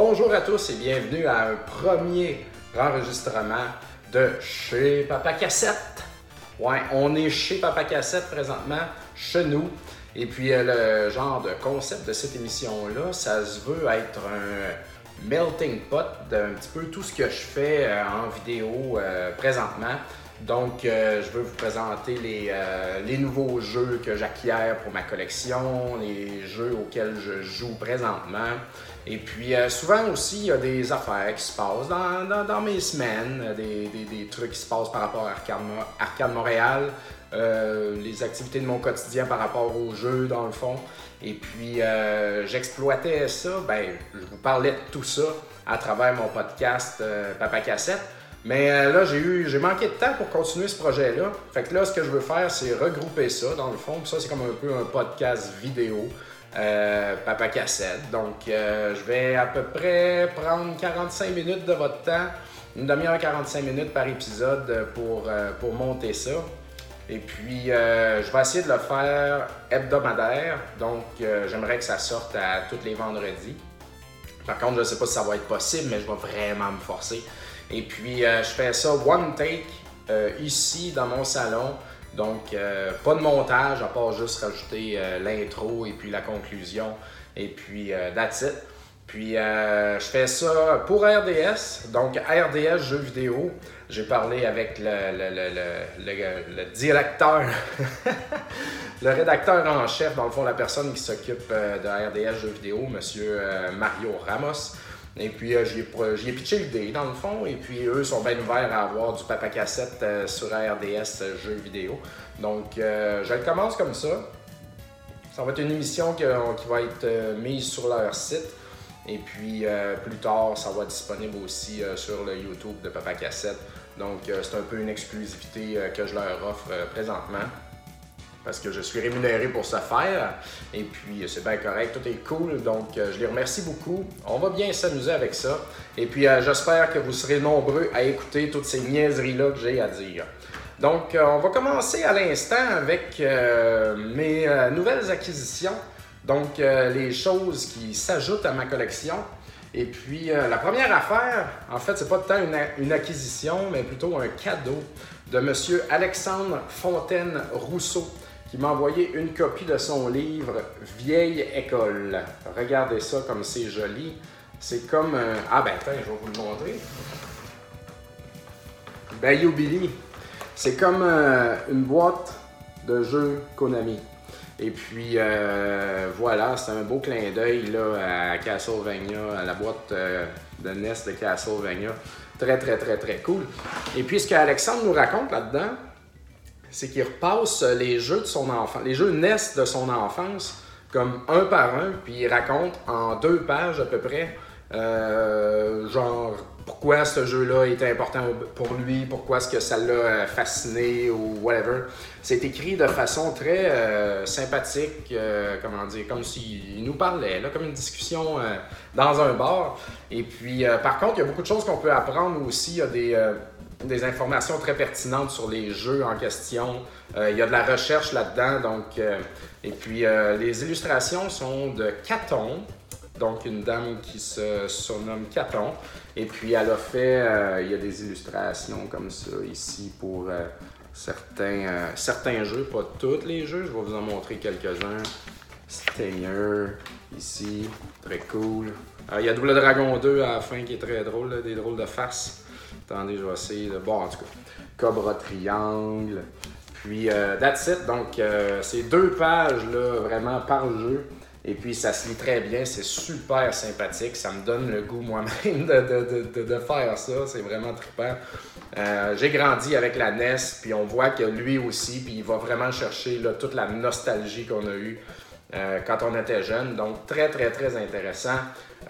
Bonjour à tous et bienvenue à un premier enregistrement de chez Papa Cassette. Ouais, on est chez Papa Cassette présentement, chez nous. Et puis euh, le genre de concept de cette émission-là, ça se veut être un melting pot d'un petit peu tout ce que je fais euh, en vidéo euh, présentement. Donc, je veux vous présenter les, les nouveaux jeux que j'acquiers pour ma collection, les jeux auxquels je joue présentement. Et puis, souvent aussi, il y a des affaires qui se passent dans, mes semaines, des, des, trucs qui se passent par rapport à Arcade, Montréal. Euh, les activités de mon quotidien par rapport au jeu, dans le fond. Et puis, euh, j'exploitais ça, ben, je vous parlais de tout ça à travers mon podcast euh, Papa Cassette. Mais là, j'ai eu, j'ai manqué de temps pour continuer ce projet-là. Fait que là, ce que je veux faire, c'est regrouper ça, dans le fond. ça, c'est comme un peu un podcast vidéo. Papa Cassette. Donc, je vais à peu près prendre 45 minutes de votre temps, une demi-heure 45 minutes par épisode pour, pour monter ça. Et puis, euh, je vais essayer de le faire hebdomadaire. Donc, euh, j'aimerais que ça sorte à tous les vendredis. Par contre, je ne sais pas si ça va être possible, mais je vais vraiment me forcer. Et puis, euh, je fais ça one take ici dans mon salon. Donc, pas de montage, à part juste rajouter l'intro et puis la conclusion. Et puis, that's it. Puis, je fais ça pour RDS. Donc, RDS Jeux vidéo. J'ai parlé avec le, directeur, le rédacteur en chef, dans le fond, la personne qui s'occupe euh, de RDS Jeux vidéo, M. Euh, Mario Ramos. Et puis, euh, j'y ai, pitché l'idée, dans le fond. Et puis, eux sont bien ouverts à avoir du papa cassette sur RDS Jeux vidéo. Donc, je commence comme ça. Ça va être une émission qui, va être mise sur leur site. Et puis plus tard, ça va être disponible aussi sur le YouTube de Papa Cassette. Donc, euh, c'est un peu une exclusivité euh, que je leur offre euh, présentement parce que je suis rémunéré pour ce faire. Et puis, c'est bien correct, tout est cool. Donc, je les remercie beaucoup. On va bien s'amuser avec ça. Et puis, j'espère que vous serez nombreux à écouter toutes ces niaiseries-là que j'ai à dire. Donc, on va commencer à l'instant avec mes nouvelles acquisitions. Donc, les choses qui s'ajoutent à ma collection. Et puis, euh, la première affaire, en fait, c'est pas tant une, acquisition, mais plutôt un cadeau de M. Alexandre Fontaine-Rousseau, qui m'a envoyé une copie de son livre Vieille école. Regardez ça comme c'est joli. C'est comme un... Ah ben attends, je vais vous le montrer. Bayou Billy. C'est comme euh, une boîte de jeux Konami. Et puis euh, voilà, c'est un beau clin d'œil à Castlevania, à la boîte euh, de NES de Castlevania. Très, très, très, très cool. Et puis ce qu'Alexandre nous raconte là-dedans, c'est qu'il repasse les jeux de son enfant, les jeux NES de son enfance, comme un par un, puis il raconte en deux pages à peu près, euh, genre pourquoi ce jeu-là était important pour lui, pourquoi est-ce que ça l'a euh, fasciné ou whatever. C'est écrit de façon très euh, sympathique, euh, comment dire, comme s'il nous parlait, là, comme une discussion dans un bar. Et puis, par contre, il y a beaucoup de choses qu'on peut apprendre aussi. Il y a des, des informations très pertinentes sur les jeux en question. il y a de la recherche là-dedans. Donc, et puis, les illustrations sont de Caton, donc une dame qui se surnomme Caton. Et puis elle a fait, euh, il y a des illustrations comme ça ici pour euh, certains, euh, certains jeux, pas tous les jeux, je vais vous en montrer quelques-uns. Stinger, ici, très cool. il y a Double Dragon 2 à la fin qui est très drôle, des drôles de face. Attendez, je vais essayer de. Bon, en tout cas, Cobra Triangle. Puis, that's it. Donc, c'est deux pages, là, vraiment par jeu. Et puis ça se lit très bien, c'est super sympathique, ça me donne le goût moi-même de, faire ça, c'est vraiment trippant. Euh, j'ai grandi avec la NES, puis on voit que lui aussi, puis il va vraiment chercher toute la nostalgie qu'on a eue euh, quand on était jeune, donc très très très intéressant.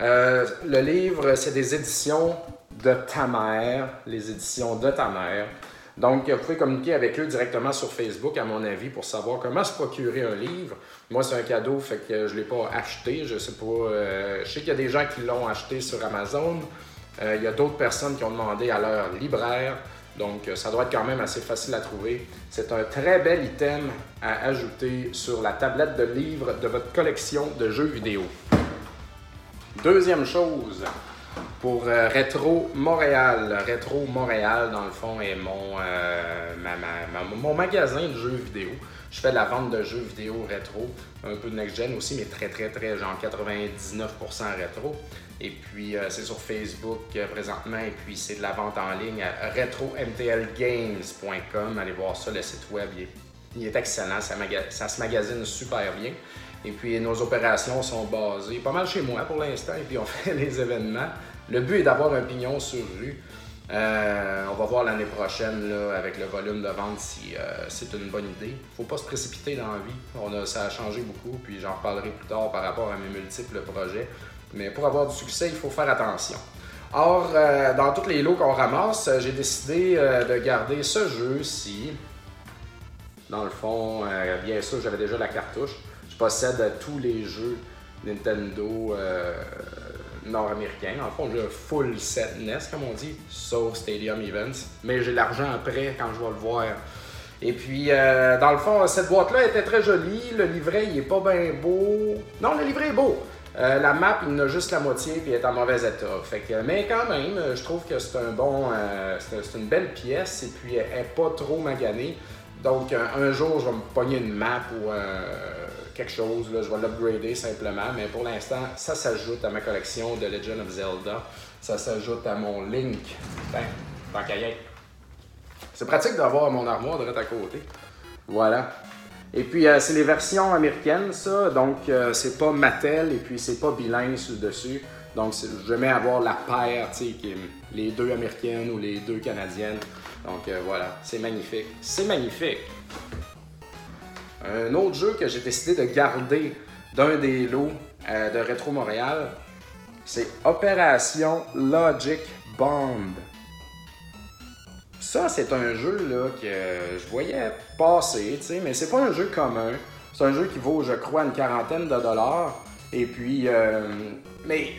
Euh, le livre, c'est des éditions de ta mère, les éditions de ta mère. Donc, vous pouvez communiquer avec eux directement sur Facebook, à mon avis, pour savoir comment se procurer un livre. Moi, c'est un cadeau, fait que je ne l'ai pas acheté. Je sais pas. Euh, je sais qu'il y a des gens qui l'ont acheté sur Amazon. Euh, il y a d'autres personnes qui ont demandé à leur libraire. Donc, euh, ça doit être quand même assez facile à trouver. C'est un très bel item à ajouter sur la tablette de livres de votre collection de jeux vidéo. Deuxième chose, pour euh, Retro Montréal. Retro Montréal, dans le fond, est mon, euh, mon magasin de jeux vidéo. Je fais de la vente de jeux vidéo rétro, un peu de next-gen aussi, mais très, très, très, genre 99% rétro. Et puis, euh, c'est sur Facebook présentement, et puis c'est de la vente en ligne à retromtlgames.com. Allez voir ça, le site web, il est, excellent, ça se magasine super bien. Et puis nos opérations sont basées pas mal chez moi pour l'instant, et puis on fait les événements. Le but est d'avoir un pignon sur rue. Euh, on va voir l'année prochaine là, avec le volume de vente si euh, c'est une bonne idée. Faut pas se précipiter dans la vie. On a, ça a changé beaucoup, puis j'en reparlerai plus tard par rapport à mes multiples projets. Mais pour avoir du succès, il faut faire attention. Or, euh, dans tous les lots qu'on ramasse, j'ai décidé de garder ce jeu-ci. Dans le fond, bien sûr, j'avais déjà la cartouche. Possède tous les jeux Nintendo nord-américain. En fond, j'ai un full set NES, comme on dit, sauf Stadium Events. Mais j'ai l'argent après quand je vais le voir. Et puis, euh, dans le fond, cette boîte-là était très jolie. Le livret, il est pas bien beau. Non, le livret est beau. Euh, la map, il en a juste la moitié puis est en mauvais état. Fait que, mais quand même, je trouve que c'est un bon, euh, c'est une belle pièce et puis elle n'est pas trop maganée. Donc un, jour, je vais me pogner une map ou quelque chose, là, je vais l'upgrader simplement, mais pour l'instant, ça s'ajoute à ma collection de Legend of Zelda. Ça s'ajoute à mon Link. Ben, tant qu'à C'est pratique d'avoir mon armoire direct à côté. Voilà. Et puis, euh, c'est les versions américaines, ça. Donc, euh, c'est pas Mattel et puis c'est pas bilingue dessus. Donc, je mets avoir la paire, tu sais, les deux américaines ou les deux canadiennes. Donc, euh, voilà. C'est magnifique. C'est magnifique. Un autre jeu que j'ai décidé de garder d'un des lots euh, de Retro Montréal, c'est Opération Logic Bomb. Ça, c'est un jeu là, que je voyais passer, mais c'est pas un jeu commun. C'est un jeu qui vaut, je crois, une quarantaine de dollars. Et puis, euh, mais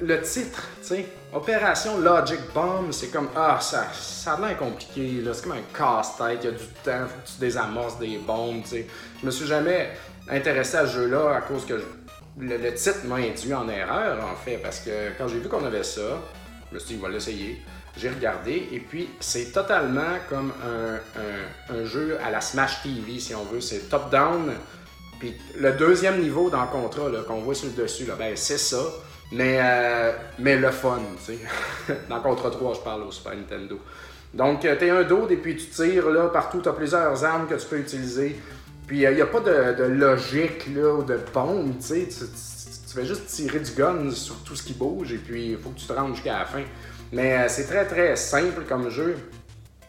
le titre, tu sais, Opération Logic Bomb, c'est comme, ah, ça, ça a l'air compliqué, là, c'est comme un casse-tête, il y a du temps, faut que tu désamorces des bombes, tu sais. Je me suis jamais intéressé à ce jeu-là à cause que le, titre m'a induit en erreur, en fait, parce que quand j'ai vu qu'on avait ça, je me suis dit, on va l'essayer. J'ai regardé, et puis c'est totalement comme un jeu à la Smash TV, si on veut. C'est top-down puis le deuxième niveau dans le contrat qu'on voit sur le dessus, là, ben, c'est ça. Mais, euh, mais le fun, tu sais. dans Contra 3, je parle au Super Nintendo. Donc, euh, tu un dos et puis tu tires là, partout. Tu as plusieurs armes que tu peux utiliser. Puis, il euh, n'y a pas de, logique là, ou de bombe, tu sais. Tu, fais juste tirer du gun sur tout ce qui bouge et puis il faut que tu te rendes jusqu'à la fin. Mais c'est très, très simple comme jeu.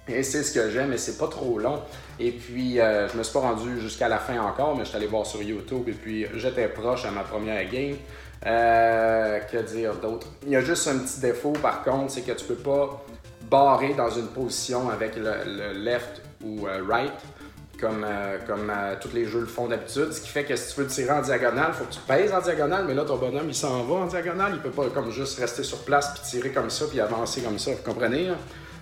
Et c'est ce que j'aime, mais c'est pas trop long. Et puis, euh, je me suis pas rendu jusqu'à la fin encore, mais je suis allé voir sur YouTube et puis j'étais proche à ma première game. Euh, que dire d'autre? Il y a juste un petit défaut par contre, c'est que tu peux pas barrer dans une position avec le, left ou euh, right comme, comme tous les jeux le font d'habitude. Ce qui fait que si tu veux tirer en diagonale, il faut que tu pèses en diagonale, mais là ton bonhomme il s'en va en diagonale. Il peut pas comme juste rester sur place puis tirer comme ça puis avancer comme ça. Vous comprenez?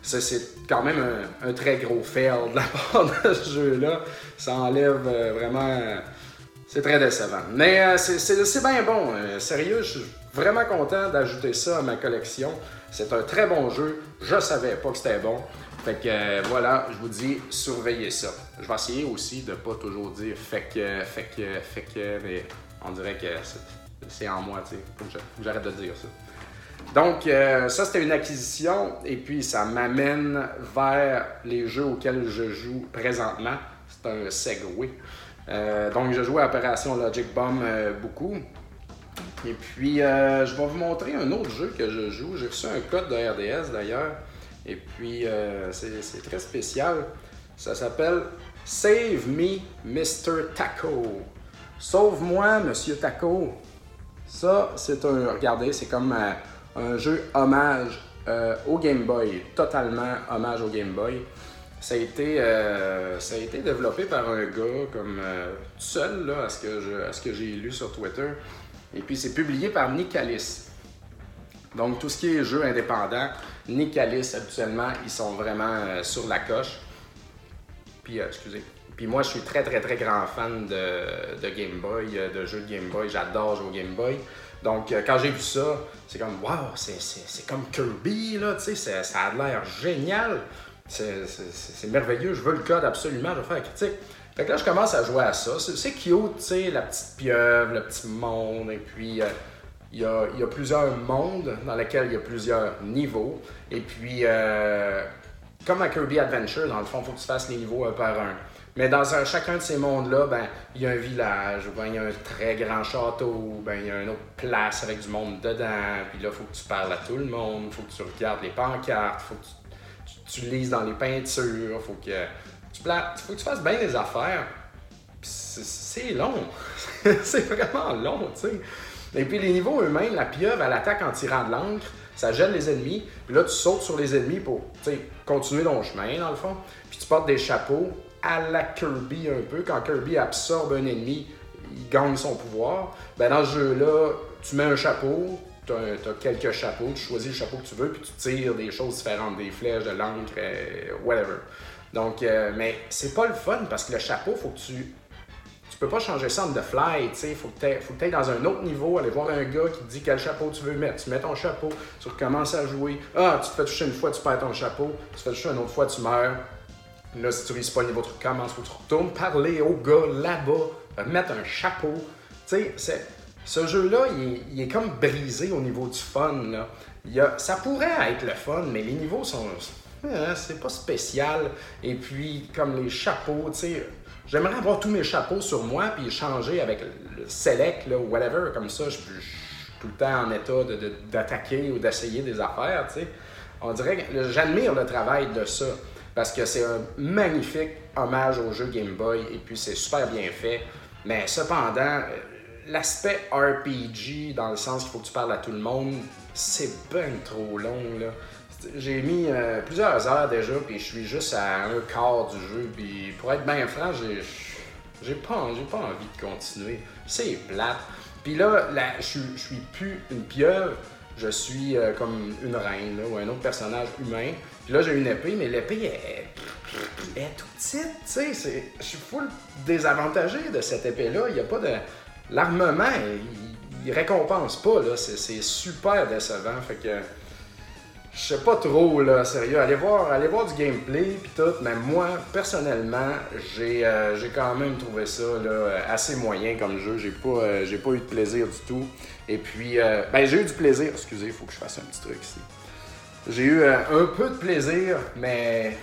C'est quand même un, très gros fail de la part de ce jeu-là. Ça enlève euh, vraiment. c'est très décevant. Mais euh, c'est bien bon. Euh, sérieux, je suis vraiment content d'ajouter ça à ma collection. C'est un très bon jeu. Je savais pas que c'était bon. Fait que voilà, je vous dis, surveillez ça. Je vais essayer aussi de pas toujours dire fait que, fait que, fait que, mais on dirait que c'est en moi, tu sais. Faut que j'arrête de dire ça. Donc, euh, ça, c'était une acquisition et puis ça m'amène vers les jeux auxquels je joue présentement. C'est un segway. Euh, donc, je joue à Opération Logic Bomb euh, beaucoup. Et puis, je vais vous montrer un autre jeu que je joue. J'ai reçu un code de RDS d'ailleurs. Et puis, c'est très spécial. Ça s'appelle Save Me, Mr. Taco. Sauve-moi, Monsieur Taco. Ça, c'est un. Regardez, c'est comme un jeu hommage euh, au Game Boy, totalement hommage au Game Boy. Ça a été, euh, ça a été développé par un gars comme euh, tout seul, là, à ce que, j'ai lu sur Twitter. Et puis c'est publié par Nicalis. Donc tout ce qui est jeu indépendant, Nicalis habituellement, ils sont vraiment sur la coche. Puis excusez, Puis moi, je suis très, très, très grand fan de, de Game Boy, de jeux de Game Boy. J'adore jouer au Game Boy. Donc, euh, quand j'ai vu ça, c'est comme, waouh, c'est comme Kirby, là, tu sais, ça a l'air génial. C'est merveilleux, je veux le code absolument, je vais faire la critique. Fait que là, je commence à jouer à ça. C'est cute, tu sais, la petite pieuvre, le petit monde, et puis euh, il y, a, y, a, plusieurs mondes dans lesquels il y a plusieurs niveaux. Et puis, euh, comme à Kirby Adventure, dans le fond, il faut que tu fasses les niveaux un par un. Mais dans chacun de ces mondes-là, ben, il y a un village, ben, il y a un très grand château, ben, il y a une autre place avec du monde dedans, puis là, il faut que tu parles à tout le monde, il faut que tu regardes les pancartes, il faut que tu, lises dans les peintures, il faut que tu, fasses bien les affaires. C'est long. c'est vraiment long, tu sais. Et puis les niveaux eux-mêmes, la pieuvre, elle attaque en tirant de l'encre, ça gêne les ennemis, puis là, tu sautes sur les ennemis pour continuer ton chemin, dans le fond. Puis tu portes des chapeaux, à la Kirby un peu. Quand Kirby absorbe un ennemi, il gagne son pouvoir. Ben, dans ce jeu-là, tu mets un chapeau, tu as, quelques chapeaux, tu choisis le chapeau que tu veux, puis tu tires des choses différentes, des flèches, de l'encre, euh, whatever. Donc, euh, mais c'est pas le fun parce que le chapeau, faut que tu. Tu peux pas changer ça en the fly, tu sais. Faut que tu ailles dans un autre niveau, aller voir un gars qui te dit quel chapeau tu veux mettre. Tu mets ton chapeau, tu recommences à jouer. Ah, tu te fais toucher une fois, tu perds ton chapeau. Tu te fais toucher une autre fois, tu meurs. Là, si tu réussis pas le niveau, faut que tu retournes parler au gars là-bas, mettre un chapeau. Tu sais, ce jeu-là, il, est comme brisé au niveau du fun. Là. Ça pourrait être le fun, mais les niveaux sont. Hein, c'est pas spécial. Et puis, comme les chapeaux, tu sais, j'aimerais avoir tous mes chapeaux sur moi puis changer avec le select là, ou whatever. Comme ça, je suis tout le temps en état d'attaquer ou d'essayer des affaires, tu sais. On dirait que j'admire le travail de ça parce que c'est un magnifique hommage au jeu Game Boy et puis c'est super bien fait. Mais cependant, euh, l'aspect RPG, dans le sens qu'il faut que tu parles à tout le monde, c'est ben trop long. Là. J'ai mis euh, plusieurs heures déjà, puis je suis juste à un quart du jeu. Puis pour être bien franc, j'ai, pas, j'ai pas envie de continuer. C'est plate. Puis là, là je suis plus une pieuvre, je suis euh, comme une reine ou un autre personnage humain. Puis là, j'ai une épée, mais l'épée est, est tout petite, tu sais. Je suis full désavantagé de cette épée-là. Il n'y a pas de. L'armement, il, récompense pas, là. C'est super décevant. Fait que. Je sais pas trop, là, sérieux. Allez voir, allez voir du gameplay puis tout, mais moi, personnellement, j'ai euh, quand même trouvé ça assez moyen comme jeu. J'ai pas, euh, pas eu de plaisir du tout. Et puis, euh, ben, j'ai eu du plaisir. Excusez, il faut que je fasse un petit truc ici. J'ai eu un peu de plaisir, mais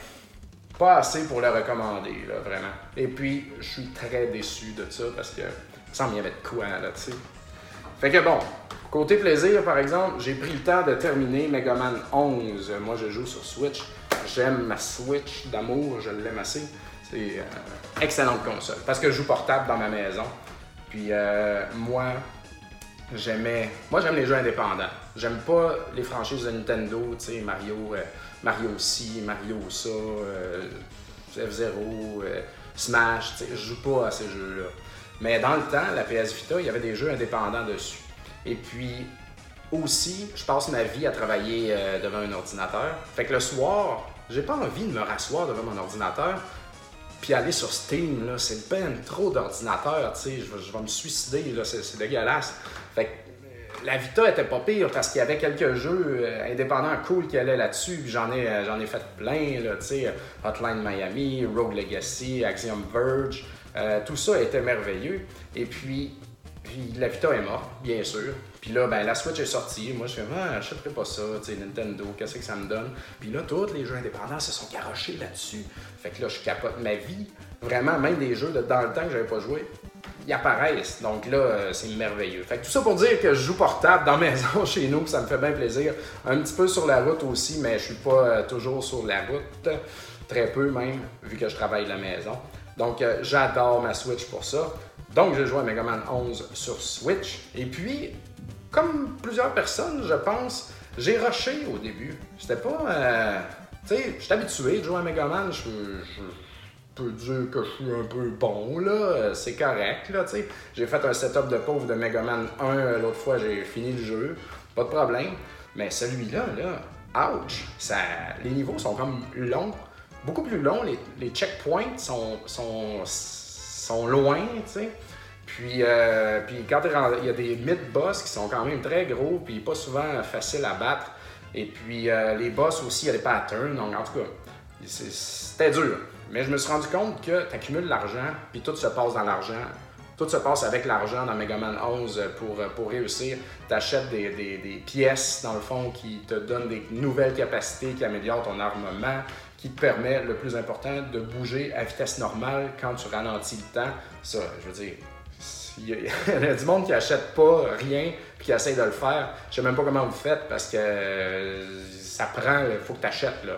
pas assez pour le recommander, là, vraiment. Et puis, je suis très déçu de ça parce que ça me y avait de quoi, là, tu sais. Fait que bon, côté plaisir, par exemple, j'ai pris le temps de terminer Mega Man 11. Moi, je joue sur Switch. J'aime ma Switch d'amour, je l'aime assez. C'est une euh, excellente console parce que je joue portable dans ma maison. Puis euh, moi, j'aimais. Moi, j'aime les jeux indépendants. J'aime pas les franchises de Nintendo, Mario, euh, Mario ci, Mario ça, F-Zero, Smash, je joue pas à ces jeux-là. Mais dans le temps, la PS Vita, il y avait des jeux indépendants dessus. Et puis, aussi, je passe ma vie à travailler devant un ordinateur. Fait que le soir, j'ai pas envie de me rasseoir devant mon ordinateur puis aller sur Steam, là, c'est ben trop d'ordinateurs, tu sais, je, vais me suicider, là, c'est dégueulasse. Fait que euh, la Vita était pas pire parce qu'il y avait quelques jeux euh, indépendants cool qui allaient là-dessus. J'en ai, euh, j'en ai fait plein, là, Hotline Miami, Rogue Legacy, Axiom Verge. tout ça était merveilleux. Et puis, la Vita est morte, bien sûr. Puis là, ben, la Switch est sortie. Moi, je fais, ah, j'achèterai pas ça, tu sais, Nintendo, qu'est-ce que ça me donne? Puis là, tous les jeux indépendants se sont garochés là-dessus. Fait que là, je capote ma vie. Vraiment, même des jeux dans le temps que j'avais pas joué, ils apparaissent. Donc là, euh, c'est merveilleux. Fait que tout ça pour dire que je joue portable dans la maison chez nous, ça me fait bien plaisir. Un petit peu sur la route aussi, mais je suis pas euh, toujours sur la route. Très peu même, vu que je travaille de la maison. Donc euh, j'adore ma Switch pour ça. Donc j'ai joué à Mega Man 11 sur Switch. Et puis, comme plusieurs personnes, je pense, j'ai rushé au début. C'était pas... tu sais, je suis habitué de jouer à Mega Man. je peux dire que je suis un peu bon, là. Euh, c'est correct, là, tu sais. J'ai fait un setup de pauvre de Mega Man 1 euh, l'autre fois, j'ai fini le jeu. Pas de problème. Mais celui-là, là, ouch! Ça, les niveaux sont comme longs. beaucoup plus long. Les, les checkpoints sont, sont, sont loin, tu sais. Puis, euh, puis quand il y a des mid-boss qui sont quand même très gros, puis pas souvent faciles à battre. Et puis euh, les boss aussi, il y a des patterns. Donc en tout cas, c'était dur. Mais je me suis rendu compte que tu accumules l'argent, puis tout se passe dans l'argent. Tout se passe avec l'argent dans Mega Man 11 pour, pour réussir. Tu achètes des, des, pièces, dans le fond, qui te donnent des nouvelles capacités, qui améliorent ton armement, qui te permet, le plus important, de bouger à vitesse normale quand tu ralentis le temps. Ça, je veux dire, il y, a, du monde qui achète pas rien puis qui essaye de le faire. Je sais même pas comment vous faites parce que ça prend, il faut que tu achètes. Là.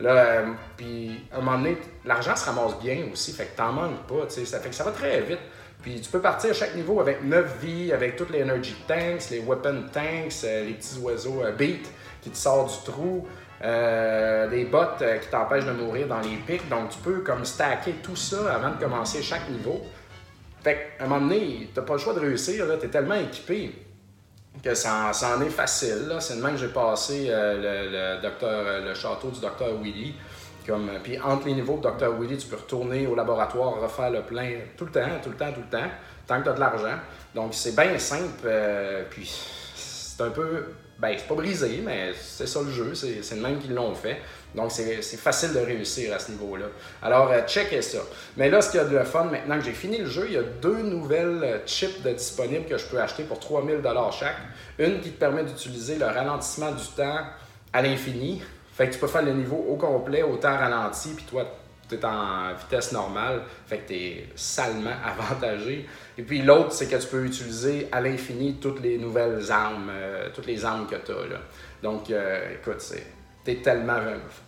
Euh, puis à un moment donné, l'argent se ramasse bien aussi, fait que t'en manques pas, ça fait que ça va très vite. Puis tu peux partir à chaque niveau avec 9 vies, avec toutes les energy tanks, les weapon tanks, euh, les petits oiseaux euh, beat qui te sortent du trou, des bottes qui t'empêchent de mourir dans les pics. Donc tu peux comme stacker tout ça avant de commencer chaque niveau. Fait qu'à un moment donné, t'as pas le choix de réussir, tu es tellement équipé que ça, en est facile. C'est le même que j'ai passé euh, le, docteur, euh, le château du docteur Willy. Comme, euh, puis entre les niveaux Dr. Willy, tu peux retourner au laboratoire, refaire le plein tout le temps, tout le temps, tout le temps, tant que tu as de l'argent. Donc c'est bien simple, puis c'est un peu ben, c'est pas brisé, mais c'est ça le jeu, c'est le même qu'ils l'ont fait. Donc, c'est facile de réussir à ce niveau-là. Alors, euh, checkez ça. Mais là, ce qu'il y a de le fun, maintenant que j'ai fini le jeu, il y a deux nouvelles euh, chips de disponibles que je peux acheter pour 3000 chaque. Une qui te permet d'utiliser le ralentissement du temps à l'infini. Fait que tu peux faire le niveau au complet, au temps ralenti, puis toi, tu es en vitesse normale, fait que tu es salement avantagé. Et puis l'autre, c'est que tu peux utiliser à l'infini toutes les nouvelles armes, euh, toutes les armes que tu as. Donc, euh, écoute, tu es tellement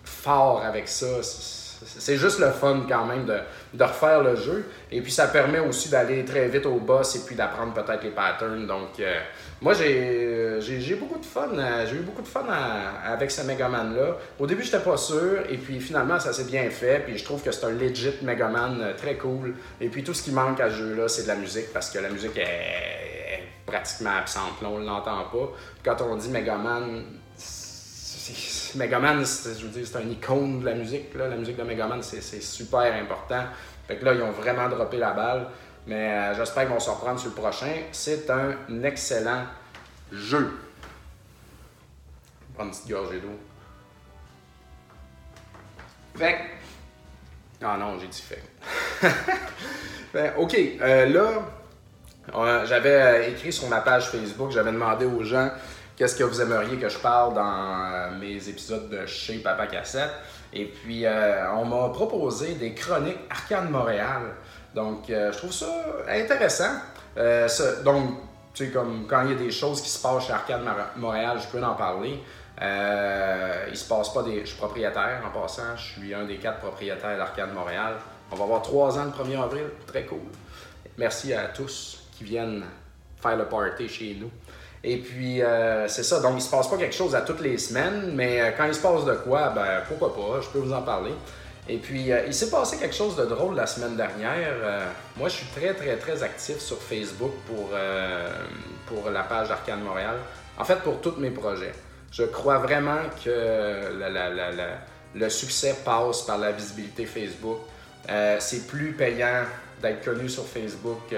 fort avec ça. C'est juste le fun quand même de, de, refaire le jeu. Et puis ça permet aussi d'aller très vite au boss et puis d'apprendre peut-être les patterns. Donc, euh, moi, j'ai beaucoup de fun. Euh, j'ai eu beaucoup de fun avec ce Megaman-là. Au début, j'étais pas sûr, et puis finalement, ça s'est bien fait. Puis je trouve que c'est un legit Megaman euh, très cool. Et puis tout ce qui manque à ce jeu-là, c'est de la musique, parce que la musique est, pratiquement absente. Là, on l'entend pas. Quand on dit Megaman, Megaman, je veux dire, c'est un icône de la musique. La musique de Megaman, c'est super important. Fait que là, ils ont vraiment droppé la balle. Mais euh, j'espère qu'ils vont se reprendre sur le prochain. C'est un excellent jeu. Prendre une petite gorgée d'eau. Fait Ah non, j'ai dit fait. ok, euh, là, j'avais écrit sur ma page Facebook, j'avais demandé aux gens qu'est-ce que vous aimeriez que je parle dans euh, mes épisodes de chez Papa Cassette. Et puis, on m'a proposé des chroniques Arcade Montréal. Donc, euh, je trouve ça intéressant. Euh, donc, tu sais, comme quand il y a des choses qui se passent chez Arcade Montréal, je peux en parler. Euh, il se passe pas des. Je suis propriétaire en passant. Je suis un des quatre propriétaires d'Arcade Montréal. On va avoir trois ans le 1er avril. Très cool. Merci à tous qui viennent faire le party chez nous. Et puis, euh, c'est ça. Donc, il se passe pas quelque chose à toutes les semaines, mais quand il se passe de quoi, ben pourquoi pas, je peux vous en parler. Et puis, euh, il s'est passé quelque chose de drôle la semaine dernière. Euh, moi, je suis très, très, très actif sur Facebook pour, euh, pour la page d'Arcade Montréal. En fait, pour tous mes projets. Je crois vraiment que le succès passe par la visibilité Facebook. c'est plus payant d'être connu sur Facebook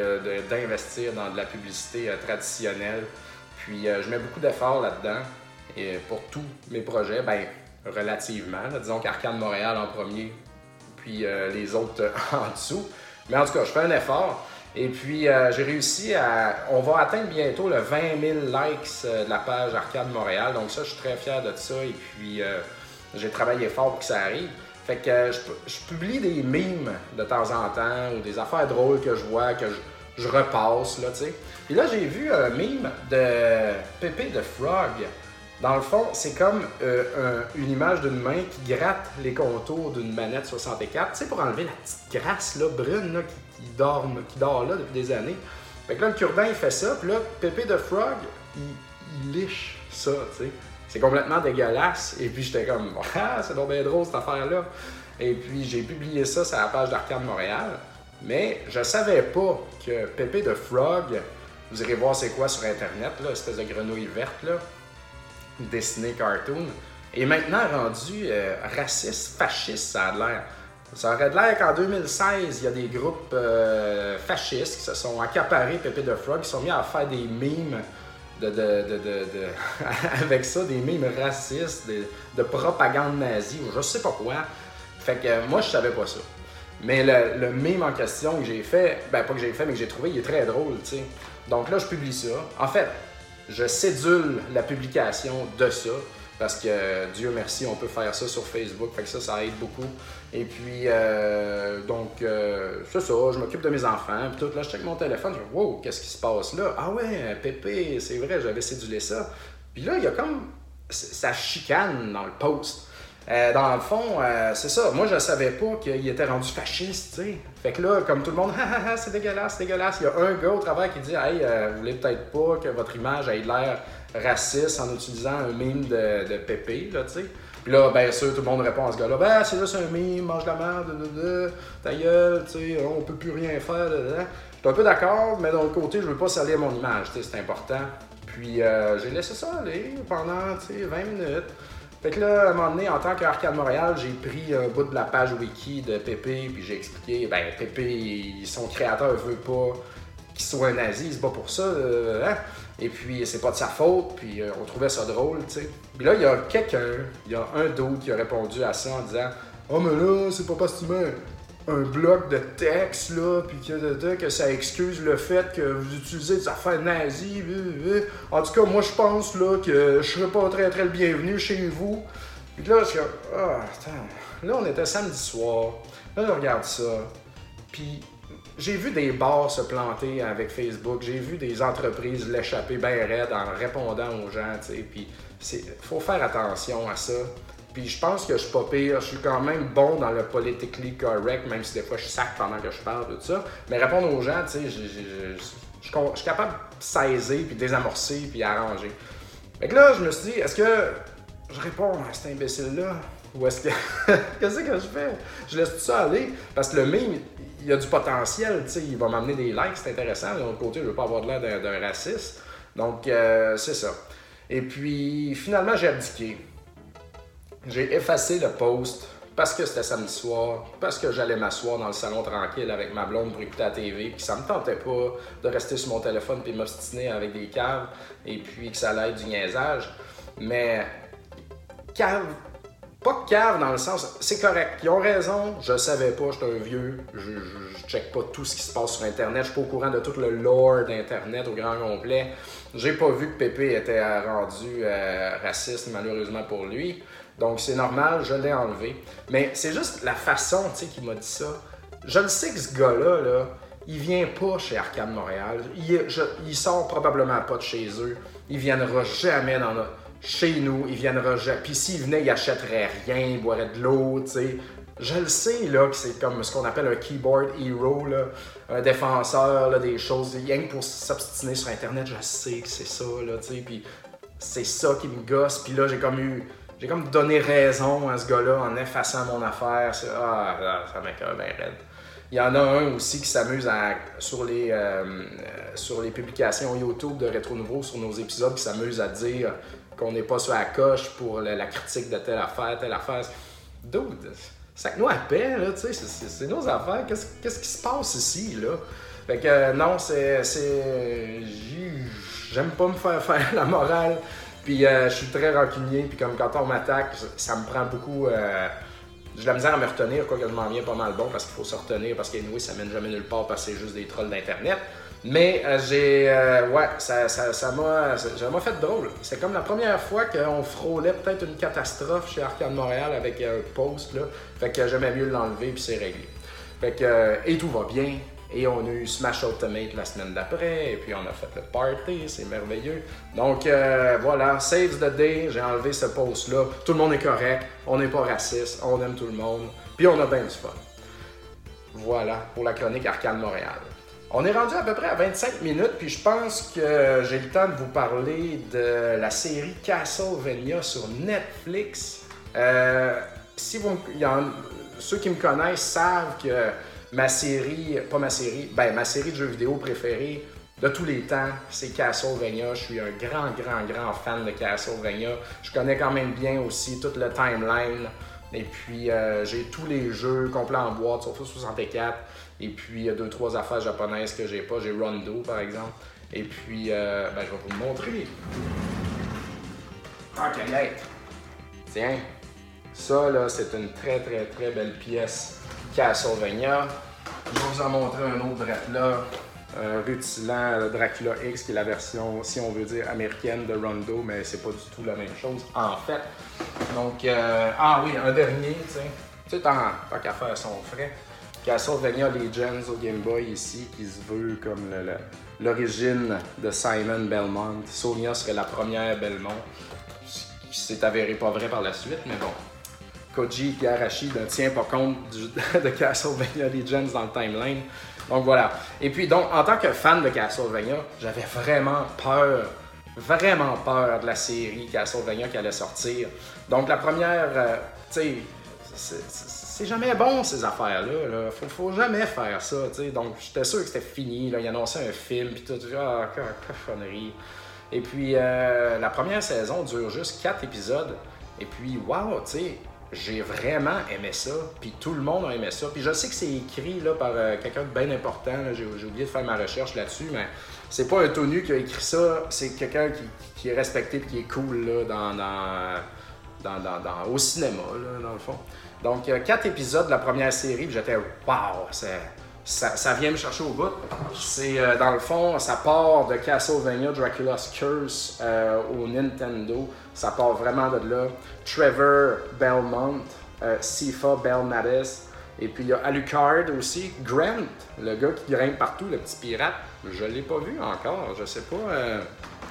d'investir dans de la publicité traditionnelle. Puis, je mets beaucoup d'efforts là-dedans. Et pour tous mes projets, ben, relativement. Disons qu'Arcade Montréal en premier, puis euh, les autres en dessous. Mais en tout cas, je fais un effort. Et puis, euh, j'ai réussi à. On va atteindre bientôt le 20 000 likes euh, de la page Arcade Montréal. Donc, ça, je suis très fier de ça. Et puis, j'ai travaillé fort pour que ça arrive. Fait que je, publie des mimes de temps en temps ou des affaires drôles que je vois, que je, repasse, là, tu sais. Et là, j'ai vu un mime de Pépé de Frog dans le fond, c'est comme euh, une image d'une main qui gratte les contours d'une manette 64, tu sais, pour enlever la petite grasse là, brune là, qui, dort, là depuis des années. Fait que là, le cure il fait ça, puis là, Pépé de Frog, il, liche ça, tu sais. C'est complètement dégueulasse. Et puis j'étais comme, ah, c'est donc bien drôle cette affaire-là. Et puis j'ai publié ça sur la page d'Arcade Montréal. Mais je savais pas que Pépé de Frog, vous irez voir c'est quoi sur Internet, là, espèce de grenouille verte, là, dessiné cartoon, est maintenant rendu euh, raciste, fasciste, ça a l'air. Ça aurait l'air qu'en 2016, il y a des groupes euh, fascistes qui se sont accaparés Pépé de Frog, qui sont mis à faire des mimes de, de, de avec ça, des mimes racistes, de, propagande nazie, ou je sais pas quoi. Fait que moi, je savais pas ça. Mais le, le mime en question que j'ai fait, ben pas que j'ai fait, mais que j'ai trouvé, il est très drôle, tu sais. Donc là, je publie ça. En fait, je cédule la publication de ça. Parce que Dieu merci, on peut faire ça sur Facebook. Fait que ça, ça aide beaucoup. Et puis, euh, donc, euh, c'est ça, je m'occupe de mes enfants. Puis tout, là, je check mon téléphone. Je dis, wow, qu'est-ce qui se passe là? Ah ouais, Pépé, c'est vrai, j'avais cédulé ça. Puis là, il y a comme. Ça chicane dans le post. Euh, dans le fond, c'est ça. Moi, je savais pas qu'il était rendu fasciste, tu sais. Fait que là, comme tout le monde, c'est dégueulasse, c'est dégueulasse. Il y a un gars au travail qui dit, hey, vous voulez peut-être pas que votre image ait l'air raciste en utilisant un mime de, Pépé, là, tu sais. Puis là, bien sûr, tout le monde répond à ce gars-là, ben, c'est juste un mime, mange la merde, de, de, ta gueule, tu sais, on peut plus rien faire, Je suis un peu d'accord, mais d'un côté, je veux pas salir mon image, tu sais, c'est important. Puis euh, j'ai laissé ça aller pendant, tu sais, 20 minutes. Fait que là, à un moment donné, en tant qu'Arcade Montréal, j'ai pris un bout de la page wiki de Pépé, puis j'ai expliqué, ben, Pépé, son créateur veut pas qu'il soit un nazi, c'est pas pour ça, euh, hein? Et puis, c'est pas de sa faute, puis euh, on trouvait ça drôle, tu sais. Puis là, il y a quelqu'un, il y a un d'autre qui a répondu à ça en disant Oh, mais là, c'est pas parce que un bloc de texte, là, puis que, ça excuse le fait que vous utilisez des affaires nazies. En tout cas, moi, je pense, là, que je serais pas très, très le bienvenu chez vous. Puis là, je Ah, attends. Là, on était samedi soir. Là, je regarde ça. Puis j'ai vu des bars se planter avec Facebook, j'ai vu des entreprises l'échapper bien raide en répondant aux gens, tu sais, puis faut faire attention à ça. Puis je pense que je suis pas pire, je suis quand même bon dans le politically correct, même si des fois je sac pendant que je parle, tout ça. Mais répondre aux gens, tu sais, je suis capable de saisir, puis désamorcer, puis arranger. Fait que là, je me suis dit, est-ce que je réponds à cet imbécile-là? Ou est-ce que. Qu'est-ce que je fais? Je laisse tout ça aller. Parce que le mime, il a du potentiel, tu sais, il va m'amener des likes, c'est intéressant. De l'autre côté, je veux pas avoir l'air d'un raciste. Donc, euh, c'est ça. Et puis, finalement, j'ai abdiqué. J'ai effacé le post parce que c'était samedi soir, parce que j'allais m'asseoir dans le salon tranquille avec ma blonde pour écouter la TV, puis ça me tentait pas de rester sur mon téléphone puis m'obstiner avec des caves, et puis que ça allait être du niaisage. Mais cave pas cave dans le sens, c'est correct. Ils ont raison, je savais pas, j'étais un vieux, je, je, check pas tout ce qui se passe sur Internet, je suis pas au courant de tout le lore d'Internet au grand complet. J'ai pas vu que Pépé était rendu euh, raciste, malheureusement pour lui. Donc c'est normal, je l'ai enlevé. Mais c'est juste la façon, tu sais, qu'il m'a dit ça. Je le sais que ce gars-là, là, il vient pas chez Arcade Montréal. Il, il sort probablement pas de chez eux. Il viendra jamais dans notre chez nous, ils viennent Puis s'ils venaient, ils achèteraient rien, ils boiraient de l'eau, tu sais. Je le sais, là, que c'est comme ce qu'on appelle un keyboard hero, là, un défenseur là, des choses, rien que pour s'obstiner sur Internet, je sais que c'est ça, là, tu sais. Puis c'est ça qui me gosse. Puis là, j'ai comme eu. J'ai comme donné raison à ce gars-là en effaçant mon affaire. Ah, là, ça m'écoeure bien raide. Il y en a un aussi qui s'amuse sur, les, euh, euh, sur les publications YouTube de Rétro Nouveau, sur nos épisodes, qui s'amuse à dire qu'on n'est pas sur la coche pour la, critique de telle affaire, telle affaire. Dude, ça nous à là, c'est nos affaires. Qu'est-ce qui se passe ici, là? Fait que euh, non, c'est. J'aime pas me faire faire la morale. Puis euh, je suis très rancunier. Puis comme quand on m'attaque, ça me prend beaucoup. Euh, j'ai la misère à me retenir, quoi que je m'en viens pas mal bon parce qu'il faut se retenir parce qu'anyway, ça mène jamais nulle part parce que c'est juste des trolls d'Internet. Mais euh, j'ai. Ouais, ça, ça, ça m'a fait drôle. C'est comme la première fois qu'on frôlait peut-être une catastrophe chez Arcade Montréal avec un post, là. Fait que j'aimais mieux l'enlever puis c'est réglé. Fait que. Et tout va bien. Et on a eu Smash Ultimate la semaine d'après, et puis on a fait le party, c'est merveilleux. Donc voilà, save the day, j'ai enlevé ce post-là. Tout le monde est correct, on n'est pas raciste, on aime tout le monde, puis on a bien du fun. Voilà pour la chronique Arcade Montréal. On est rendu à peu près à 25 minutes, puis je pense que j'ai le temps de vous parler de la série Castlevania sur Netflix. Euh, si vous, ceux qui me connaissent savent que ma série, pas ma série, ben ma série de jeux vidéo préférée de tous les temps, c'est Castlevania. Je suis un grand, grand, grand fan de Castlevania. Je connais quand même bien aussi toute le timeline. Et puis, euh, j'ai tous les jeux complets en boîte, surtout 64. Et puis, il y a deux, trois affaires japonaises que j'ai pas. J'ai Rondo, par exemple. Et puis, euh, ben, je vais vous le montrer. Canette. Tiens, ça, là, c'est une très, très, très belle pièce Castlevania. Je vais vous en montrer un autre. Un rutilant Dracula X, qui est la version, si on veut dire, américaine de Rondo, mais c'est pas du tout la même chose, en fait. Donc, euh, ah oui, un dernier, tu sais. Tant, qu'à faire son frais. Castlevania Legends au Game Boy ici, qui se veut comme l'origine de Simon Belmont. Sonia serait la première Belmont, qui s'est avéré pas vrai par la suite, mais bon. Koji Igarashi ne tient pas compte de Castlevania Legends dans le timeline. Donc voilà. Et puis, donc, en tant que fan de Castlevania, j'avais vraiment peur, vraiment peur de la série Castlevania qui allait sortir. Donc, la première, euh, tu sais, c'est jamais bon ces affaires-là. Là. Faut, faut jamais faire ça. sais. Donc, j'étais sûr que c'était fini. Là. Il annonçait un film, puis tout. Ah, cochonnerie. Et puis, euh, la première saison dure juste quatre épisodes. Et puis, wow, tu sais, j'ai vraiment aimé ça, puis tout le monde a aimé ça. Puis je sais que c'est écrit là, par euh, quelqu'un de bien important, j'ai oublié de faire ma recherche là-dessus, mais c'est pas un tonu qui a écrit ça, c'est quelqu'un qui, est respecté et qui est cool là, dans, dans, dans, au cinéma, dans le fond. Donc, quatre épisodes de la première série, puis j'étais « wow, ça, vient me chercher au bout. C'est euh, dans le fond, ça part de Castlevania Dracula's Curse euh, au Nintendo. Ça part vraiment de là. Trevor Belmont, euh, Sifa Belnades. Et puis il y a Alucard aussi. Grant, le gars qui grimpe partout, le petit pirate. Je l'ai pas vu encore. Je sais pas.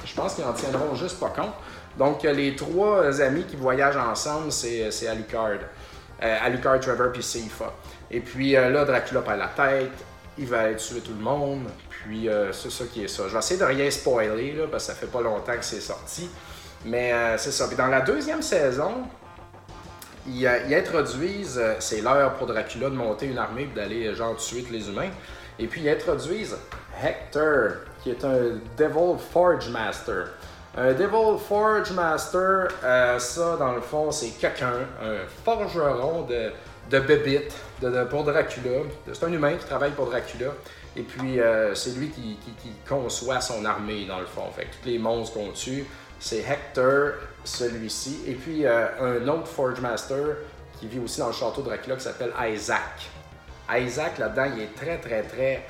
je pense qu'ils en tiendront juste pas compte. Donc les trois amis qui voyagent ensemble, c'est Alucard. Alucard, Trevor puis Sifa. Et puis euh, là, Dracula perd la tête, il va aller tuer tout le monde, puis euh, c'est ça qui est ça. Je vais essayer de rien spoiler, là, parce que ça fait pas longtemps que c'est sorti. Mais euh, c'est ça. Puis dans la deuxième saison, ils, introduisent, c'est l'heure pour Dracula de monter une armée et d'aller genre tuer tous les humains. Et puis ils introduisent Hector, qui est un Devil Forge Master. Un Devil Forge Master, ça dans le fond, c'est quelqu'un, un forgeron de, de bébites de, pour Dracula. C'est un humain qui travaille pour Dracula. Et puis, euh, c'est lui qui, conçoit son armée, dans le fond. Fait tous les monstres qu'on tue, c'est Hector, celui-ci. Et puis, euh, un autre Forge Master qui vit aussi dans le château de Dracula qui s'appelle Isaac. Isaac, là-dedans, il est très, très, très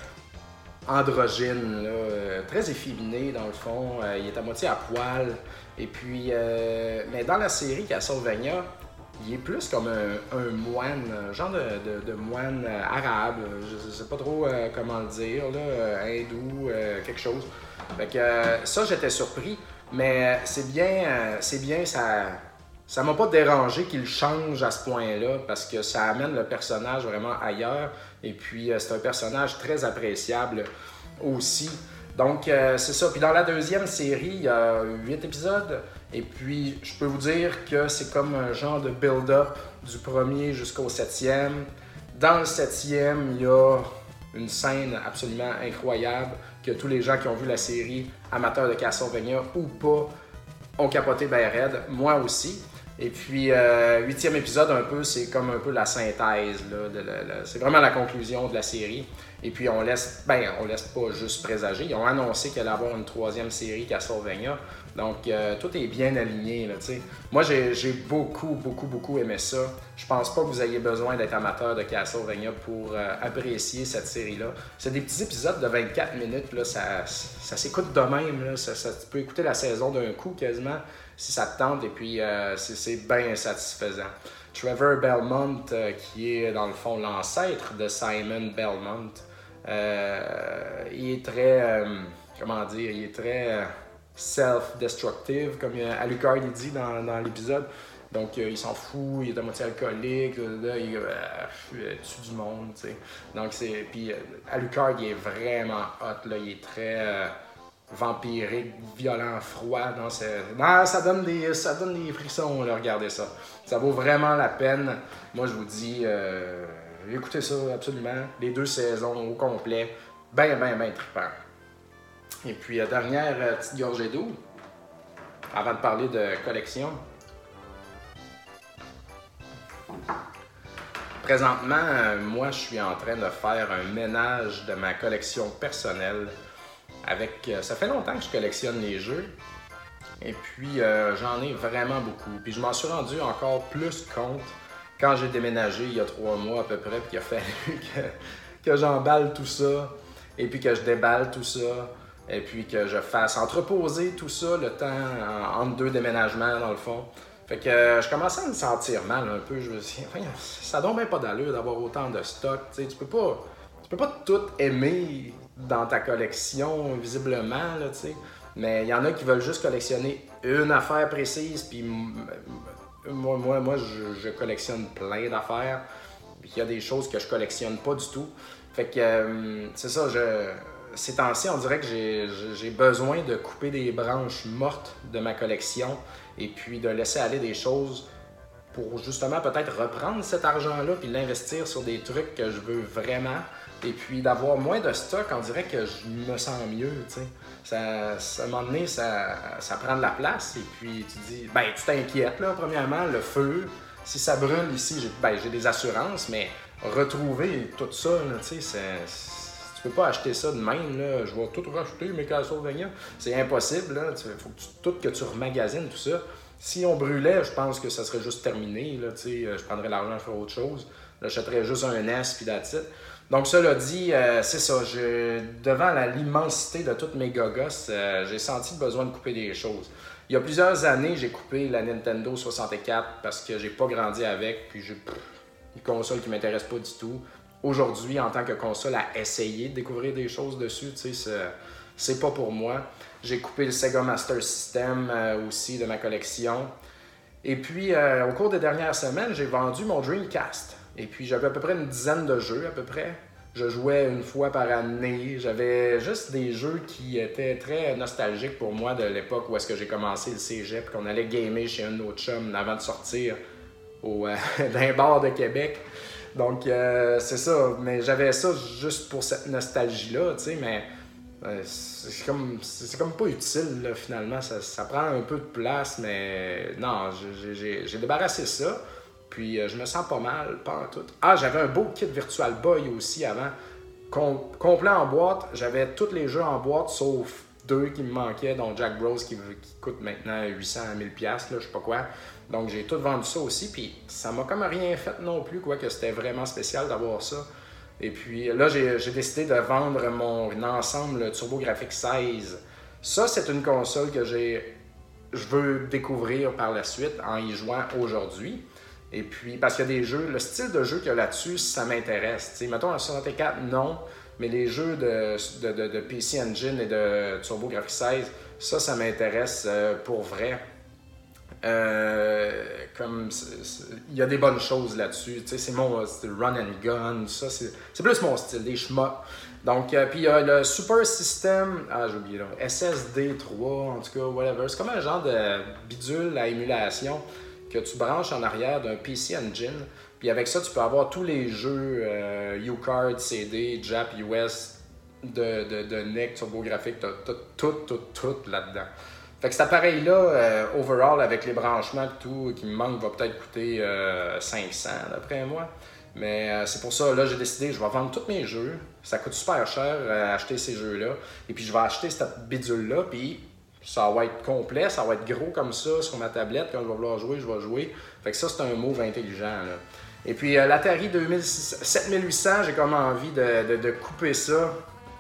androgyne, euh, très efféminé, dans le fond. il est à moitié à poil. Et puis, mais dans la série Castlevania, il est plus comme un, moine, genre de, moine euh, arabe, je ne sais pas trop euh, comment le dire, là, euh, hindou, quelque chose. Fait ça, j'étais surpris, mais c'est bien, c'est bien, ça ça m'a pas dérangé qu'il change à ce point-là, parce que ça amène le personnage vraiment ailleurs, et puis c'est un personnage très appréciable aussi. Donc, c'est ça. Puis dans la deuxième série, il y a huit épisodes. Et puis, je peux vous dire que c'est comme un genre de build-up du premier jusqu'au septième. Dans le septième, il y a une scène absolument incroyable que tous les gens qui ont vu la série, amateurs de Castlevania ou pas, ont capoté bien raide. Moi aussi. Et puis, euh, huitième épisode, un peu, c'est comme un peu la synthèse. c'est vraiment la conclusion de la série. Et puis, on laisse, ben, on laisse pas juste présager. Ils ont annoncé qu'il allait avoir une troisième série Castlevania. Donc, euh, tout est bien aligné. Là, Moi, j'ai beaucoup, beaucoup, beaucoup aimé ça. Je pense pas que vous ayez besoin d'être amateur de Castlevania pour euh, apprécier cette série-là. C'est des petits épisodes de 24 minutes. Là, ça, ça s'écoute de même. Là. Tu peux écouter la saison d'un coup quasiment si ça te tente. Et puis, euh, c'est bien satisfaisant. Trevor Belmont, qui est dans le fond l'ancêtre de Simon Belmont, il est très. comment dire Il est très self-destructive, comme euh, Alucard il dit dans, dans l'épisode. Donc, euh, il s'en fout, il est à moitié alcoolique, là, il euh, tue du monde, tu sais. Donc, c'est. Puis, Alucard, il est vraiment hot, là, il est très vampirique, violent, froid. Non, non ça, donne des, ça donne des frissons, là, regardez ça. Ça vaut vraiment la peine. Moi, je vous dis, écoutez ça absolument. Les deux saisons au complet, ben, ben, ben trippant. Et puis, dernière petite gorgée d'eau, avant de parler de collection. Présentement, euh, moi, je suis en train de faire un ménage de ma collection personnelle. Avec, euh, ça fait longtemps que je collectionne les jeux. Et puis, euh, j'en ai vraiment beaucoup. Puis, je m'en suis rendu encore plus compte quand j'ai déménagé il y a trois mois à peu près, puis qu'il a fallu que, que j'emballe tout ça, et puis que je déballe tout ça, et puis que je fasse entreposer tout ça le temps entre deux déménagements, dans le fond. Fait que euh, je commençais à me sentir mal un peu. Je me dit, ça donne même pas d'allure d'avoir autant de stock. tu peux pas. Tu peux pas tout aimer dans ta collection, visiblement, là, Mais il y en a qui veulent juste collectionner une affaire précise, puis moi, moi, moi je, collectionne plein d'affaires. Puis il y a des choses que je collectionne pas du tout. Fait que euh, c'est ça, je, ces temps-ci, on dirait que j'ai besoin de couper des branches mortes de ma collection et puis de laisser aller des choses pour justement peut-être reprendre cet argent-là puis l'investir sur des trucs que je veux vraiment. Et puis d'avoir moins de stock, on dirait que je me sens mieux, tu sais. Ça, à donné, ça, ça prend de la place. Et puis tu dis, ben tu t'inquiètes, là, premièrement, le feu, si ça brûle ici, j'ai ben, des assurances, mais retrouver tout ça, tu sais, tu peux pas acheter ça de même, là. je vais tout racheter, mes Castlevania. C'est impossible, là. Il faut que tu, tout que tu remagasines tout ça. Si on brûlait, je pense que ça serait juste terminé, là, euh, je prendrais l'argent pour autre chose. J'achèterais juste un NES, puis that's Donc, cela dit, euh, c'est ça. Je, devant l'immensité de toutes mes gogos, euh, j'ai senti le besoin de couper des choses. Il y a plusieurs années, j'ai coupé la Nintendo 64 parce que j'ai pas grandi avec, puis j'ai une console qui m'intéresse pas du tout aujourd'hui, en tant que console, à essayer de découvrir des choses dessus. Tu sais, c'est pas pour moi. J'ai coupé le Sega Master System euh, aussi de ma collection. Et puis, euh, au cours des dernières semaines, j'ai vendu mon Dreamcast. Et puis, j'avais à peu près une dizaine de jeux, à peu près. Je jouais une fois par année. J'avais juste des jeux qui étaient très nostalgiques pour moi de l'époque où est-ce que j'ai commencé le cégep, qu'on allait gamer chez un autre chum avant de sortir au, euh, d'un bar de Québec. Donc, euh, c'est ça. Mais j'avais ça juste pour cette nostalgie-là, tu sais, mais euh, c'est comme, c'est comme pas utile, finalement. Ça, prend un peu de place, mais non, j'ai débarrassé ça. Puis, euh, je me sens pas mal, pas en tout. Ah, j'avais un beau kit Virtual Boy aussi avant. complet en boîte. J'avais tous les jeux en boîte, sauf deux qui me manquaient, dont Jack Bros qui, coûte maintenant 800 à 1000$, là, je sais pas quoi. Donc j'ai tout vendu ça aussi, puis ça m'a comme rien fait non plus, quoi, que c'était vraiment spécial d'avoir ça. Et puis là, j'ai décidé de vendre mon ensemble TurboGrafx 16. Ça, c'est une console que j'ai je veux découvrir par la suite en y jouant aujourd'hui. Et puis, parce qu'il y a des jeux, le style de jeu qu'il y a là-dessus, ça m'intéresse. Mettons, en 64, non, mais les jeux de, PC Engine et de TurboGrafx 16, ça, ça m'intéresse euh, pour vrai. Euh, comme il y a des bonnes choses là-dessus. C'est mon run and gun, ça c'est plus mon style, des schmucks. Donc, euh, puis il y a le Super System, ah j'ai oublié là, SSD 3, en tout cas, whatever. C'est comme un genre de bidule à émulation que tu branches en arrière d'un PC Engine. Puis avec ça, tu peux avoir tous les jeux euh, U-Card, CD, JAP, US de, de, de NEC, TurboGrafx, t'as tout, tout, tout là-dedans. Fait que cet appareil-là, euh, overall, avec les branchements et tout, qui me manque, va peut-être coûter 500 euh, d'après moi. Mais euh, c'est pour ça, là, j'ai décidé, je vais vendre tous mes jeux. Ça coûte super cher acheter ces jeux-là. Et puis, je vais acheter cette bidule-là, puis ça va être complet, ça va être gros comme ça sur ma tablette. Quand je vais vouloir jouer, je vais jouer. Fait que ça, c'est un move intelligent. Là. Et puis, l'Atari 7800, j'ai comme envie de couper ça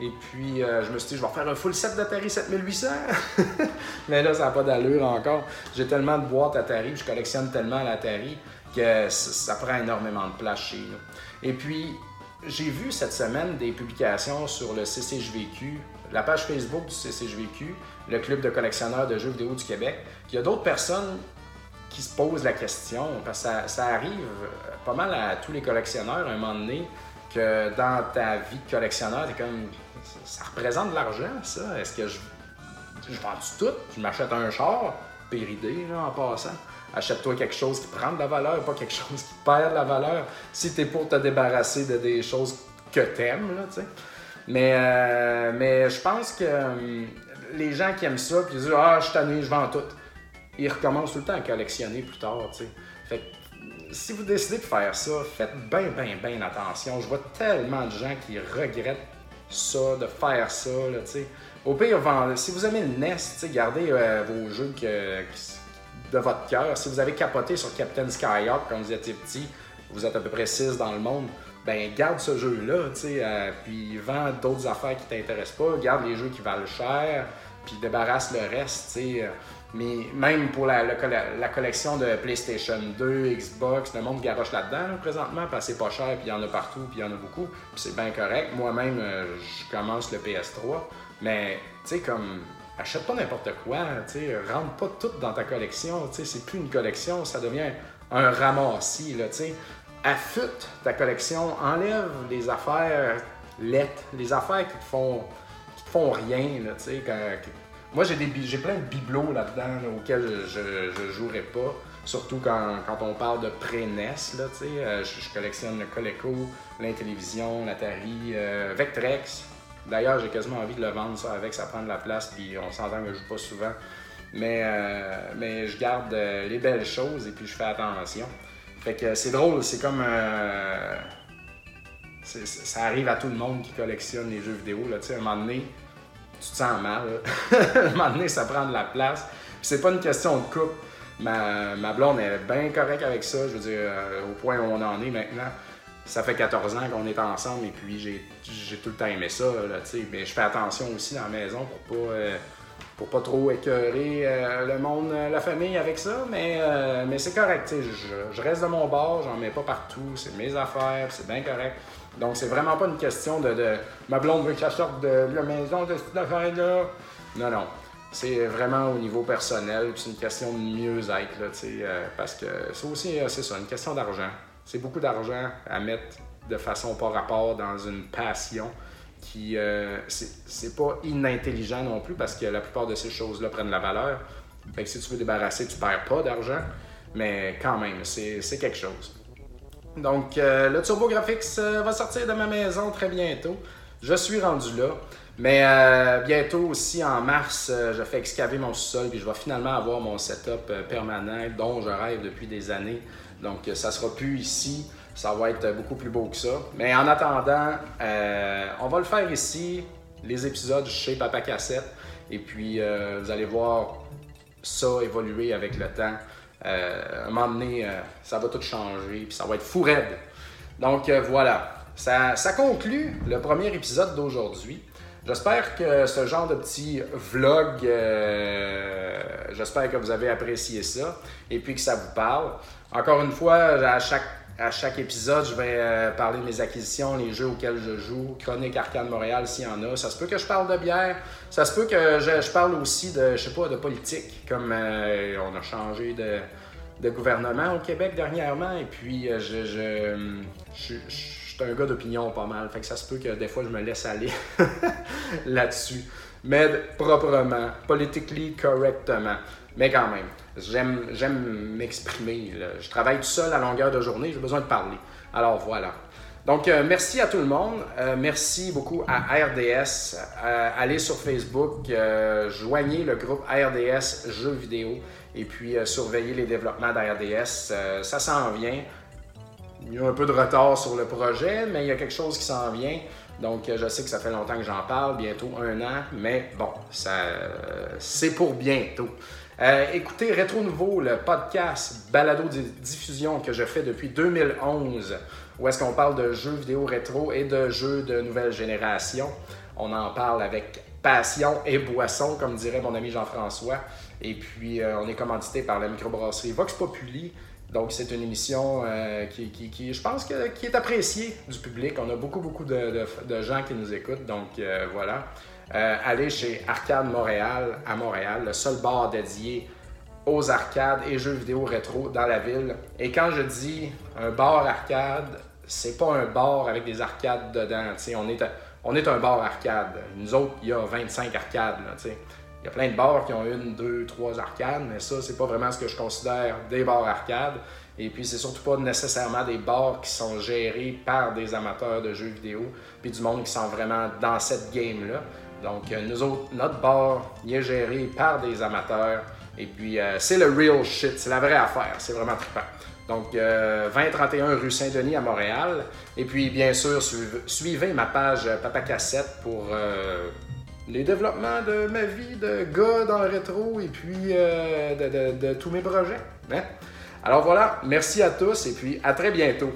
et puis, euh, je me suis dit, je vais faire un full set d'Atari 7800. Mais là, ça n'a pas d'allure encore. J'ai tellement de boîtes Atari, je collectionne tellement l'Atari que ça prend énormément de place chez nous. Et puis, j'ai vu cette semaine des publications sur le CCJVQ, la page Facebook du CCJVQ, le club de collectionneurs de jeux vidéo du Québec, qu'il y a d'autres personnes qui se posent la question, parce que ça, ça arrive pas mal à tous les collectionneurs à un moment donné, que dans ta vie de collectionneur, t'es comme ça représente de l'argent, ça. Est-ce que je, je vends tout? Je m'achète un char, péridé, là, en passant. Achète-toi quelque chose qui prend de la valeur, pas quelque chose qui perd de la valeur. Si tu es pour te débarrasser de des choses que t'aimes, là, tu sais. Mais, euh, mais je pense que euh, les gens qui aiment ça, puis ils disent Ah, je suis je vends tout, ils recommencent tout le temps à collectionner plus tard. tu sais. Fait que, si vous décidez de faire ça, faites bien, bien, bien attention. Je vois tellement de gens qui regrettent ça, de faire ça. Là, tu sais. Au pire, si vous aimez le NES, gardez euh, vos jeux de votre cœur. Si vous avez capoté sur Captain Skyhawk quand vous étiez petit, vous êtes à peu près 6 dans le monde, ben garde ce jeu-là, tu sais, euh, puis vends d'autres affaires qui t'intéressent pas, garde les jeux qui valent cher, puis débarrasse le reste, tu sais. Mais même pour la, la collection de PlayStation 2, Xbox, le monde garoche là-dedans là, présentement, parce que c'est pas cher, puis il y en a partout, puis il y en a beaucoup, puis c'est bien correct. Moi-même, euh, je commence le PS3, mais tu sais, comme achète pas n'importe quoi, tu sais, rentre pas tout dans ta collection, tu sais, c'est plus une collection, ça devient un ramassis, là, tu sais. Affûte ta collection, enlève les affaires lettres, les affaires qui te font, qui font rien, là, tu sais, moi, j'ai, des, plein de bibelots là-dedans là, auxquels je, je jouerai pas. Surtout quand, quand on parle de pré-NES, tu sais. Euh, je, je collectionne le Coleco, l'Intellivision, l'Atari, euh, Vectrex. D'ailleurs, j'ai quasiment envie de le vendre, ça, avec, ça prend de la place, puis on s'entend que je joue pas souvent. Mais, euh, mais je garde euh, les belles choses et puis je fais attention. Fait que c'est drôle, c'est comme... ça arrive à tout le monde qui collectionne les jeux vidéo, là, tu sais, à un moment donné, tu te sens mal. à un moment donné, ça prend de la place. C'est pas une question de coupe. Ma, blonde est bien correcte avec ça. Je veux dire, euh, au point où on en est maintenant, ça fait 14 ans qu'on est ensemble et puis j'ai, tout le temps aimé ça. Mais je fais attention aussi dans la maison pour pas, euh, pour pas trop écœurer euh, le monde, la famille avec ça. Mais, mais c'est correct. Je, je reste de mon bord, j'en mets pas partout. C'est mes affaires, c'est bien correct. Donc c'est vraiment pas une question de, ma blonde veut que ça sorte de la maison de cette affaire-là. Non, non. C'est vraiment au niveau personnel, c'est une question de mieux-être, là, tu sais, euh, parce que c'est aussi, euh, c'est ça, une question d'argent. C'est beaucoup d'argent à mettre de façon pas rapport dans une passion qui, euh, c'est pas inintelligent non plus, parce que la plupart de ces choses-là prennent la valeur. Fait que si tu veux débarrasser, tu perds pas d'argent, mais quand même, c'est quelque chose. Donc, euh, le TurboGrafx euh, va sortir de ma maison très bientôt. Je suis rendu là. Mais euh, bientôt aussi, en mars, euh, je fais excaver mon sous-sol puis je vais finalement avoir mon setup permanent dont je rêve depuis des années. Donc, ça sera plus ici. Ça va être beaucoup plus beau que ça. Mais en attendant, on va le faire ici, les épisodes chez Papa Cassette. Et puis, vous allez voir ça évoluer avec le temps. Euh, à un moment donné, euh, ça va tout changer, puis ça va être fou raide. Donc euh, voilà, ça, ça conclut le premier épisode d'aujourd'hui. J'espère que ce genre de petit vlog, euh, j'espère que vous avez apprécié ça et puis que ça vous parle. Encore une fois, à chaque, à chaque épisode, je vais euh, parler de mes acquisitions, les jeux auxquels je joue, Chronique Arcade Montréal s'il y en a. Ça se peut que je parle de bière, ça se peut que je, parle aussi de, je sais pas, de politique, comme euh, on a changé de, gouvernement au Québec dernièrement et puis euh, je suis un gars d'opinion pas mal, fait que ça se peut que des fois je me laisse aller là-dessus. Mais proprement, politically correctement. Mais quand même, j'aime, j'aime m'exprimer. Je travaille tout seul à longueur de journée, j'ai besoin de parler. Alors voilà. Donc, euh, merci à tout le monde. Euh, merci beaucoup à RDS. Euh, allez sur Facebook, joignez le groupe RDS Jeux vidéo et puis surveillez les développements d'RDS. Ça s'en vient. Il y a un peu de retard sur le projet, mais il y a quelque chose qui s'en vient. Donc, je sais que ça fait longtemps que j'en parle, bientôt un an, mais bon, ça, c'est pour bientôt. Euh, écoutez Rétro Nouveau, le podcast balado di- diffusion que je fais depuis 2011, où est-ce qu'on parle de jeux vidéo rétro et de jeux de nouvelle génération. On en parle avec passion et boisson, comme dirait mon ami Jean-François. Et puis, euh, on est commandité par la microbrasserie Vox Populi. Donc, c'est une émission euh, qui, je pense, qui est appréciée du public. On a beaucoup, beaucoup de, gens qui nous écoutent. Donc, voilà. Euh, allez chez Arcade Montréal, à Montréal, le seul bar dédié aux arcades et jeux vidéo rétro dans la ville. Et quand je dis un bar arcade, c'est pas un bar avec des arcades dedans. On est, on est un bar arcade. Nous autres, il y a 25 arcades. là. Il y a plein de bars qui ont une, deux, trois arcades, mais ça, c'est pas vraiment ce que je considère des bars arcades. Et puis, c'est surtout pas nécessairement des bars qui sont gérés par des amateurs de jeux vidéo, puis du monde qui sont vraiment dans cette game-là. Donc, euh, nous autres, notre bar, est géré par des amateurs. Et puis, euh, c'est le real shit, c'est la vraie affaire. C'est vraiment trippant. Donc, 2031 euh, rue Saint-Denis à Montréal. Et puis, bien sûr, suivez, ma page Papa Cassette pour les développements de ma vie de gars dans le rétro et puis de, tous mes projets. Hein? Alors voilà, merci à tous et puis à très bientôt.